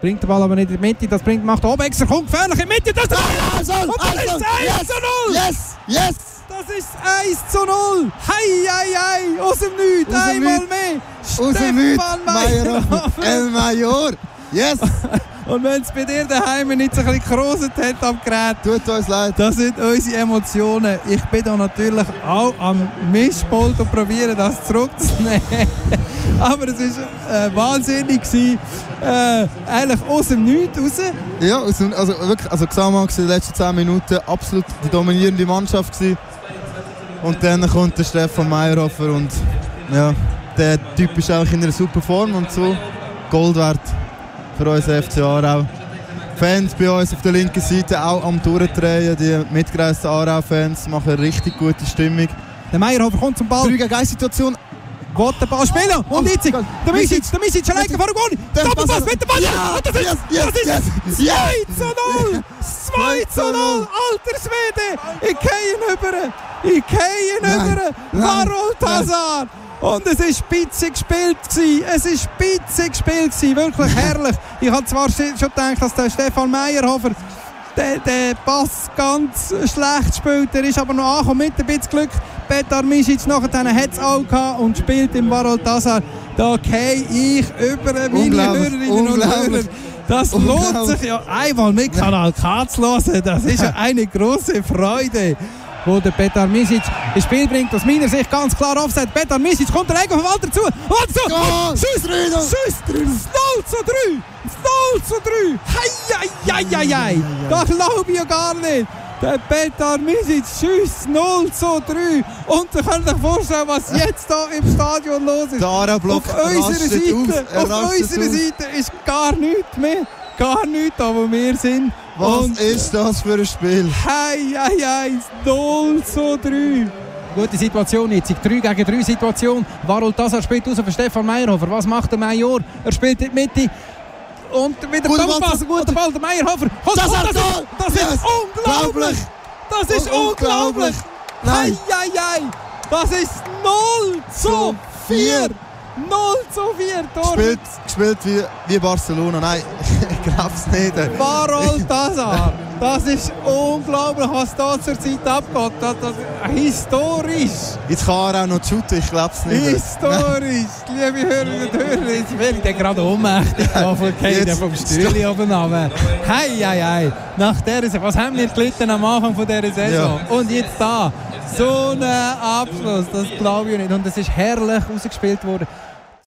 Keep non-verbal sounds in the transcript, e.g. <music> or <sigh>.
Bringt den Ball aber nicht in die Mitte, das bringt, macht Obexer, kommt gefährlich in die Mitte, das ist Also, Und das ist 1 yes, zu 0! yes, yes! Das ist 1 zu 0! Hei, hei, hei! Aus dem Nichts, einmal mehr! Aus dem Nichts, Meyerhofer. El Major! Yes! <laughs> <laughs> Und wenn es bei dir daheim nicht so ein bisschen gekroset hat am Gerät, Tut uns leid. das sind unsere Emotionen. Ich bin da natürlich auch am Mischpult und probiere das zurückzunehmen. <laughs> Aber es war äh, wahnsinnig. Gewesen. Äh, eigentlich aus dem Nichts raus. Ja, also, wirklich, also Xamax war in den letzten 10 Minuten absolut die dominierende Mannschaft. Gewesen. Und dann kommt der Stefan Meyerhofer und ja, der Typ ist eigentlich in einer super Form und so Gold wert für uns FC Aarau. Fans bei uns auf der linken Seite auch am Durchdrehen, die mitgereisten Aarau-Fans machen eine richtig gute Stimmung. Der Meyerhofer kommt zum Ball. 3 gegen 1 Situation. Den Ball spielen. Und jetzt der Misic, der Misic alleine vor dem Goal. Doppelpass Pass- mit dem Ball. Ja, Und das ist, yes, das ist yes, 2 yes. zu 0. 2 zu 0. Alter Schwede. Ich gehe ihn über. Ich gehe über. Harold Hazard. Und es war spitze gespielt. Gewesen. Es war spitze gespielt. Gewesen. Wirklich herrlich. Ich habe zwar schon gedacht, dass der Stefan Meyerhofer der, der Pass ganz schlecht spielt. Er ist aber noch angekommen mit ein bisschen Glück. Petar Misic nachher hat es auch gehabt und spielt im Barol Tazar. Da gehe ich über meine Hörerinnen und Hörer. Das lohnt sich ja einmal mit Kanal K zu hören. Das ist ja eine große Freude. Wo der Petar Misic ins Spiel bringt, aus meiner Sicht ganz klar aufsetzt. Petar Misic kommt der Ego von Walter zu. Walter zu! Schuss! Schuss! 0 zu 3! 0 zu 3! Hei, hei, hei, hei, hei! Das glaube ich ja gar nicht! Der Petar Misic Schuss 0 zu 3! Und ihr könnt euch vorstellen, was jetzt hier im Stadion los ist. Auf unserer Seite, auf rastet unserer. Seite ist gar nichts mehr. Gar nichts, da wo wir sind. Was Und ist das für ein Spiel? Hei, hei, hei, 0 zu 3. Gute Situation jetzt, 3 gegen 3 Situation. Warol Tassar spielt raus für Stefan Meyerhofer. Was macht der Major? Er spielt in die Mitte. Und wieder Doppelpass, guter Ball, der Meyerhofer. Kommt, Das das, ist, das ist Yes. unglaublich. Das ist Un- unglaublich. Hei. Das ist 0 zu Zu 4. vier. 0 zu 4. Tor. Gespielt, gespielt wie, wie Barcelona. Nein, ich glaub's nicht. Barol Tazar. Das ist unglaublich, was da zurzeit abgeht. Das, das, historisch. Jetzt kann er auch noch shooten, ich glaub's nicht. Historisch. Liebe Hörerinnen und Hörer, jetzt werde ich gerade ohnmächtig Jetzt- vom Stühle oben runter. Hei, hei, hei. Nach dieser, was haben wir gelitten am Anfang von dieser Saison? Und jetzt da. So ein Abschluss, das glaube ich nicht. Und es ist herrlich rausgespielt worden.